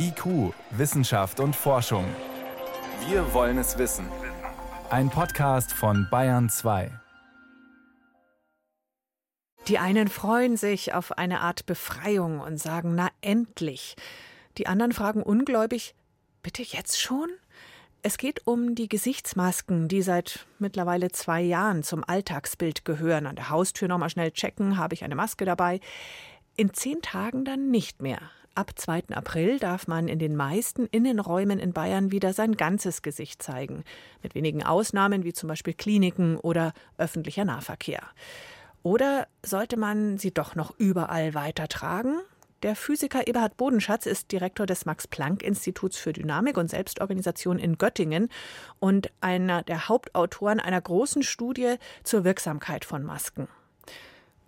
IQ, Wissenschaft und Forschung. Wir wollen es wissen. Ein Podcast von Bayern 2. Die einen freuen sich auf eine Art Befreiung und sagen, na endlich. Die anderen fragen ungläubig, bitte jetzt schon? Es geht um die Gesichtsmasken, die seit mittlerweile zwei Jahren zum Alltagsbild gehören. An der Haustür nochmal schnell checken, habe ich eine Maske dabei. In zehn Tagen dann nicht mehr. Ab 2. April darf man in den meisten Innenräumen in Bayern wieder sein ganzes Gesicht zeigen, mit wenigen Ausnahmen wie zum Beispiel Kliniken oder öffentlicher Nahverkehr. Oder sollte man sie doch noch überall weitertragen? Der Physiker Eberhard Bodenschatz ist Direktor des Max-Planck-Instituts für Dynamik und Selbstorganisation in Göttingen und einer der Hauptautoren einer großen Studie zur Wirksamkeit von Masken.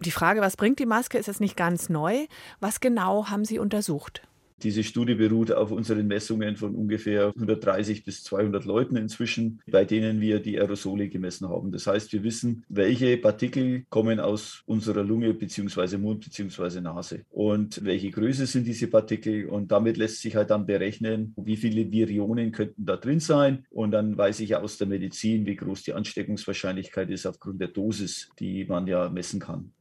Die Frage, was bringt die Maske, ist jetzt nicht ganz neu. Was genau haben Sie untersucht? Diese Studie beruht auf unseren Messungen von ungefähr 130 bis 200 Leuten inzwischen, bei denen wir die Aerosole gemessen haben. Das heißt, wir wissen, welche Partikel kommen aus unserer Lunge bzw. Mund bzw. Nase und welche Größe sind diese Partikel. Und damit lässt sich halt dann berechnen, wie viele Virionen könnten da drin sein. Und dann weiß ich ja aus der Medizin, wie groß die Ansteckungswahrscheinlichkeit ist aufgrund der Dosis, die man ja messen kann.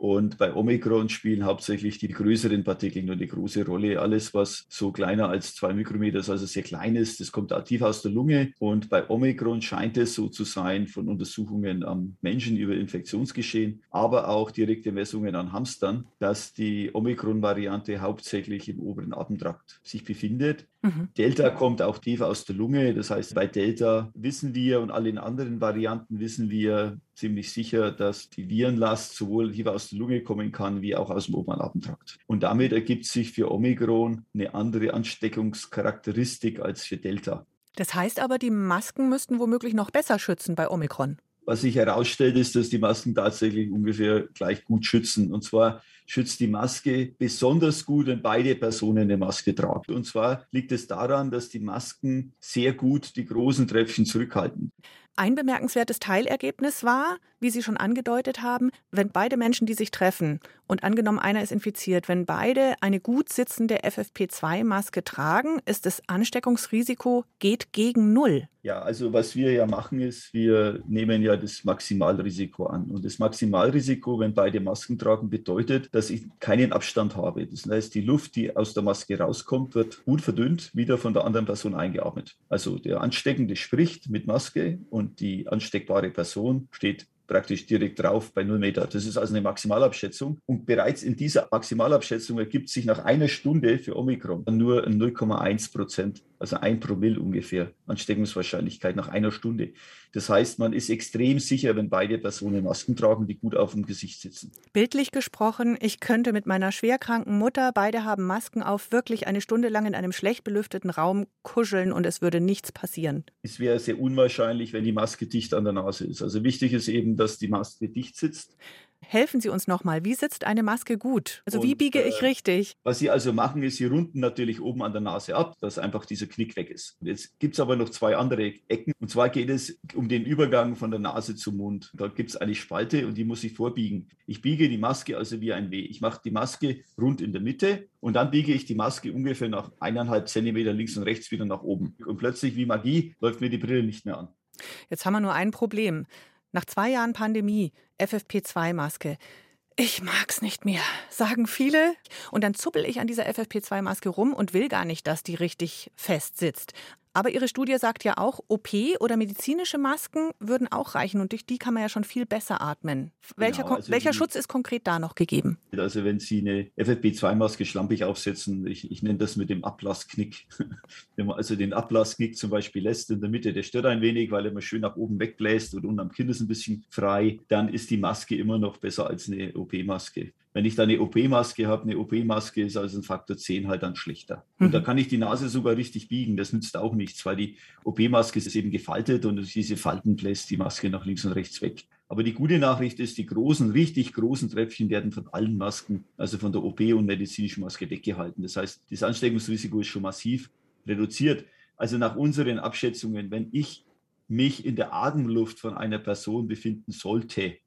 Und bei Omikron spielen hauptsächlich die größeren Partikel nur eine große Rolle. Alles, was so kleiner als zwei Mikrometer ist, also sehr klein ist, das kommt aktiv aus der Lunge. Und bei Omikron scheint es so zu sein von Untersuchungen am Menschen über Infektionsgeschehen, aber auch direkte Messungen an Hamstern, dass die Omikron-Variante hauptsächlich im oberen Atemtrakt sich befindet. Mhm. Delta kommt auch tief aus der Lunge. Das heißt, bei Delta wissen wir und allen anderen Varianten wissen wir ziemlich sicher, dass die Virenlast sowohl tief aus der Lunge kommen kann, wie auch aus dem oberen Atemtrakt. Und damit ergibt sich für Omikron eine andere Ansteckungscharakteristik als für Delta. Das heißt aber, die Masken müssten womöglich noch besser schützen bei Omikron. Was sich herausstellt, ist, dass die Masken tatsächlich ungefähr gleich gut schützen. Und zwar schützt die Maske besonders gut, wenn beide Personen eine Maske tragen. Und zwar liegt es daran, dass die Masken sehr gut die großen Tröpfchen zurückhalten. Ein bemerkenswertes Teilergebnis war, wie Sie schon angedeutet haben, wenn beide Menschen, die sich treffen und angenommen einer ist infiziert, wenn beide eine gut sitzende FFP2-Maske tragen, ist das Ansteckungsrisiko geht gegen Null. Ja, also was wir ja machen ist, wir nehmen ja das Maximalrisiko an. Und das Maximalrisiko, wenn beide Masken tragen, bedeutet, dass ich keinen Abstand habe. Das heißt, die Luft, die aus der Maske rauskommt, wird gut verdünnt, wieder von der anderen Person eingeatmet. Also der Ansteckende spricht mit Maske und die ansteckbare Person steht praktisch direkt drauf bei 0 Meter. Das ist also eine Maximalabschätzung. Und bereits in dieser Maximalabschätzung ergibt sich nach einer Stunde für Omikron nur 0,1 Prozent also ein Promille ungefähr Ansteckungswahrscheinlichkeit nach einer Stunde. Das heißt, man ist extrem sicher, wenn beide Personen Masken tragen, die gut auf dem Gesicht sitzen. Bildlich gesprochen, ich könnte mit meiner schwerkranken Mutter, beide haben Masken auf, wirklich eine Stunde lang in einem schlecht belüfteten Raum kuscheln und es würde nichts passieren. Es wäre sehr unwahrscheinlich, wenn die Maske dicht an der Nase ist. Also wichtig ist eben, dass die Maske dicht sitzt. Helfen Sie uns nochmal, wie sitzt eine Maske gut? Also und, wie biege ich äh, richtig? Was Sie also machen, ist, Sie runden natürlich oben an der Nase ab, dass einfach dieser Knick weg ist. Jetzt gibt es aber noch zwei andere Ecken. Und zwar geht es um den Übergang von der Nase zum Mund. Da gibt es eine Spalte und die muss ich vorbiegen. Ich biege die Maske also wie ein W. Ich mache die Maske rund in der Mitte und dann biege ich die Maske ungefähr nach eineinhalb Zentimeter links und rechts wieder nach oben. Und plötzlich wie Magie läuft mir die Brille nicht mehr an. Jetzt haben wir nur ein Problem. Nach zwei Jahren Pandemie, FFP2-Maske. Ich mag's nicht mehr, sagen viele. Und dann zuppel ich an dieser FFP2-Maske rum und will gar nicht, dass die richtig fest sitzt. Aber Ihre Studie sagt ja auch, OP oder medizinische Masken würden auch reichen und durch die kann man ja schon viel besser atmen. Welcher, genau, also welcher die, Schutz ist konkret da noch gegeben? Also wenn Sie eine FFP2-Maske schlampig aufsetzen, ich, ich nenne das mit dem Ablassknick. wenn man also den Ablassknick zum Beispiel lässt in der Mitte, der stört ein wenig, weil er mal schön nach oben wegbläst und unten am Kinn ist ein bisschen frei, dann ist die Maske immer noch besser als eine OP-Maske. Wenn ich da eine OP-Maske habe, eine OP-Maske ist also ein Faktor 10 halt dann schlechter. Und mhm. da kann ich die Nase sogar richtig biegen. Das nützt auch nichts, weil die OP-Maske ist eben gefaltet und diese Falten bläst die Maske nach links und rechts weg. Aber die gute Nachricht ist, die großen, richtig großen Tröpfchen werden von allen Masken, also von der OP und medizinischen Maske weggehalten. Das heißt, das Ansteckungsrisiko ist schon massiv reduziert. Also nach unseren Abschätzungen, wenn ich mich in der Atemluft von einer Person befinden sollte,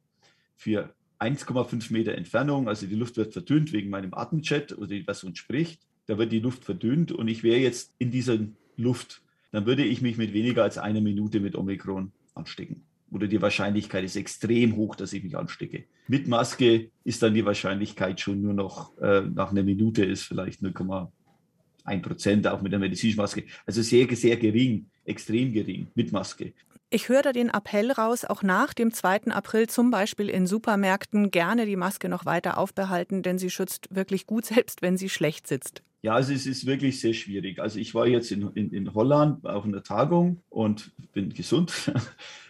für 1,5 Meter Entfernung, also die Luft wird verdünnt wegen meinem Atemjet oder die Person spricht, da wird die Luft verdünnt und ich wäre jetzt in dieser Luft, dann würde ich mich mit weniger als einer Minute mit Omikron anstecken. Oder die Wahrscheinlichkeit ist extrem hoch, dass ich mich anstecke. Mit Maske ist dann die Wahrscheinlichkeit schon nur noch äh, nach einer Minute ist vielleicht 0,1 Prozent, auch mit der medizinischen Maske. Also sehr, sehr gering, extrem gering mit Maske. Ich höre da den Appell raus, auch nach dem 2. April zum Beispiel in Supermärkten gerne die Maske noch weiter aufbehalten, denn sie schützt wirklich gut, selbst wenn sie schlecht sitzt. Ja, also es ist wirklich sehr schwierig. Also ich war jetzt in, in, in Holland auf einer Tagung und bin gesund.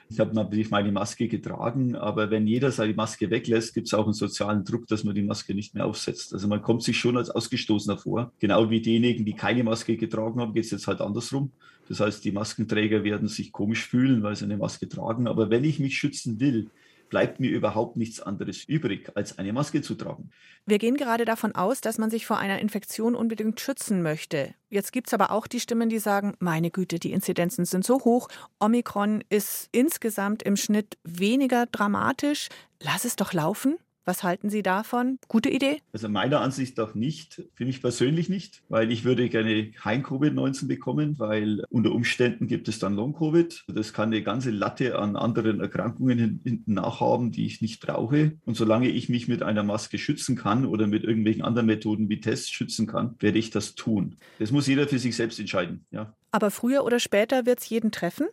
Ich habe natürlich meine Maske getragen, aber wenn jeder seine Maske weglässt, gibt es auch einen sozialen Druck, dass man die Maske nicht mehr aufsetzt. Also man kommt sich schon als Ausgestoßener vor. Genau wie diejenigen, die keine Maske getragen haben, geht es jetzt halt andersrum. Das heißt, die Maskenträger werden sich komisch fühlen, weil sie eine Maske tragen. Aber wenn ich mich schützen will, bleibt mir überhaupt nichts anderes übrig, als eine Maske zu tragen. Wir gehen gerade davon aus, dass man sich vor einer Infektion unbedingt schützen möchte. Jetzt gibt es aber auch die Stimmen, die sagen, meine Güte, die Inzidenzen sind so hoch. Omikron ist insgesamt im Schnitt weniger dramatisch. Lass es doch laufen. Was halten Sie davon? Gute Idee? Also meiner Ansicht nach nicht, für mich persönlich nicht, weil ich würde gerne Heim-Covid-19 bekommen, weil unter Umständen gibt es dann Long-Covid. Das kann eine ganze Latte an anderen Erkrankungen hinten nachhaben, die ich nicht brauche. Und solange ich mich mit einer Maske schützen kann oder mit irgendwelchen anderen Methoden wie Tests schützen kann, werde ich das tun. Das muss jeder für sich selbst entscheiden. Ja. Aber früher oder später wird es jeden treffen?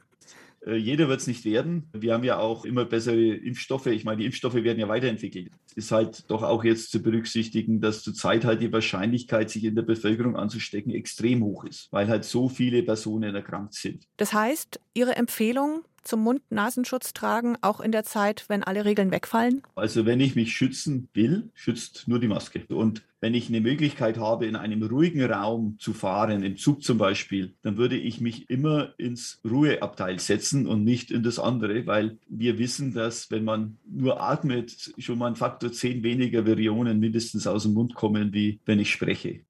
Äh, jeder wird es nicht werden. Wir haben ja auch immer bessere Impfstoffe. Ich meine, die Impfstoffe werden ja weiterentwickelt. Es ist halt doch auch jetzt zu berücksichtigen, dass zurzeit halt die Wahrscheinlichkeit, sich in der Bevölkerung anzustecken, extrem hoch ist, weil halt so viele Personen erkrankt sind. Das heißt, Ihre Empfehlung, zum Mund-Nasenschutz tragen, auch in der Zeit, wenn alle Regeln wegfallen? Also wenn ich mich schützen will, schützt nur die Maske. Und wenn ich eine Möglichkeit habe, in einem ruhigen Raum zu fahren, im Zug zum Beispiel, dann würde ich mich immer ins Ruheabteil setzen und nicht in das andere, weil wir wissen, dass wenn man nur atmet, schon mal ein Faktor 10 weniger Virionen mindestens aus dem Mund kommen, wie wenn ich spreche.